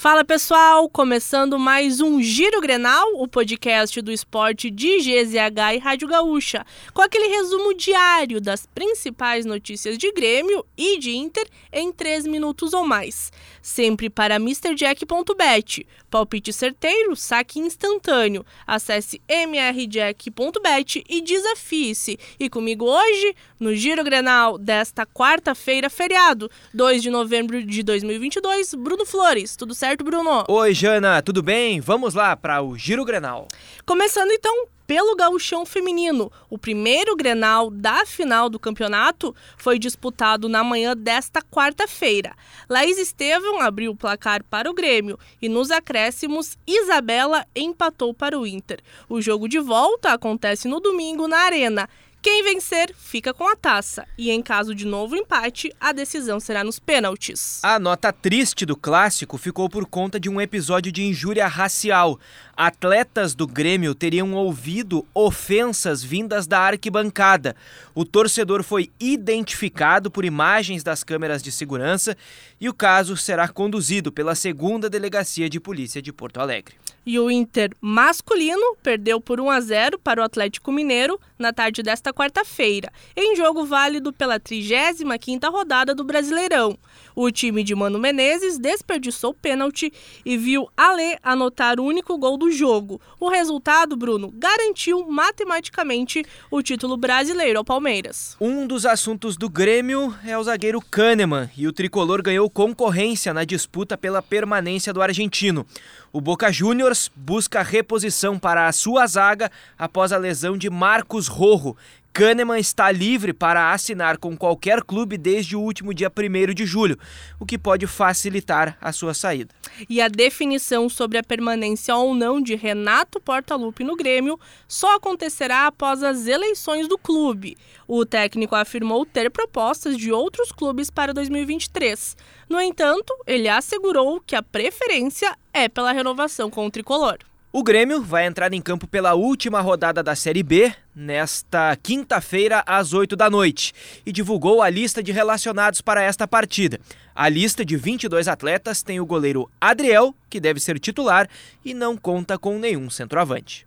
Fala pessoal, começando mais um Giro Grenal, o podcast do esporte de GZH e Rádio Gaúcha, com aquele resumo diário das principais notícias de Grêmio e de Inter em 3 minutos ou mais. Sempre para MrJack.bet. Palpite certeiro, saque instantâneo. Acesse mrjack.bet e desafie-se. E comigo hoje, no Giro Grenal desta quarta-feira, feriado, 2 de novembro de 2022, Bruno Flores. Tudo certo? Certo, Bruno? Oi, Jana, tudo bem? Vamos lá para o Giro Grenal. Começando então pelo gauchão feminino. O primeiro Grenal da final do campeonato foi disputado na manhã desta quarta-feira. Laís Estevam abriu o placar para o Grêmio e nos acréscimos Isabela empatou para o Inter. O jogo de volta acontece no domingo na Arena quem vencer fica com a taça. E em caso de novo empate, a decisão será nos pênaltis. A nota triste do clássico ficou por conta de um episódio de injúria racial. Atletas do Grêmio teriam ouvido ofensas vindas da arquibancada. O torcedor foi identificado por imagens das câmeras de segurança e o caso será conduzido pela segunda delegacia de polícia de Porto Alegre. E o Inter masculino perdeu por 1 a 0 para o Atlético Mineiro na tarde desta quarta-feira, em jogo válido pela 35ª rodada do Brasileirão. O time de Mano Menezes desperdiçou pênalti e viu Alê anotar o único gol do jogo. O resultado, Bruno, garantiu matematicamente o título brasileiro ao Palmeiras. Um dos assuntos do Grêmio é o zagueiro Kahneman e o tricolor ganhou concorrência na disputa pela permanência do argentino. O Boca Juniors busca reposição para a sua zaga após a lesão de Marcos Rojo, Kahneman está livre para assinar com qualquer clube desde o último dia 1 de julho, o que pode facilitar a sua saída. E a definição sobre a permanência ou não de Renato Portaluppi no Grêmio só acontecerá após as eleições do clube. O técnico afirmou ter propostas de outros clubes para 2023. No entanto, ele assegurou que a preferência é pela renovação com o tricolor. O Grêmio vai entrar em campo pela última rodada da Série B nesta quinta-feira às 8 da noite e divulgou a lista de relacionados para esta partida. A lista de 22 atletas tem o goleiro Adriel, que deve ser titular e não conta com nenhum centroavante.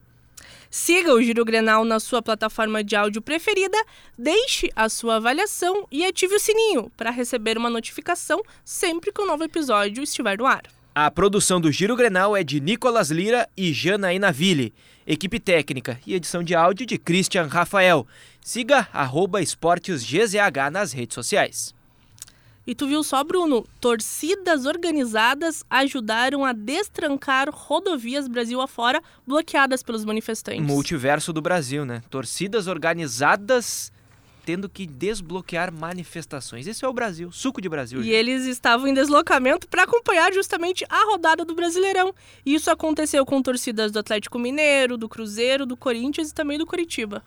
Siga o Giro Grenal na sua plataforma de áudio preferida, deixe a sua avaliação e ative o sininho para receber uma notificação sempre que um novo episódio estiver no ar. A produção do Giro Grenal é de Nicolas Lira e Janaína Ville. Equipe técnica e edição de áudio de Christian Rafael. Siga arroba esportesgzh nas redes sociais. E tu viu só, Bruno? Torcidas organizadas ajudaram a destrancar rodovias Brasil afora bloqueadas pelos manifestantes. Multiverso do Brasil, né? Torcidas organizadas tendo que desbloquear manifestações. Esse é o Brasil, suco de Brasil. E já. eles estavam em deslocamento para acompanhar justamente a rodada do Brasileirão. Isso aconteceu com torcidas do Atlético Mineiro, do Cruzeiro, do Corinthians e também do Curitiba.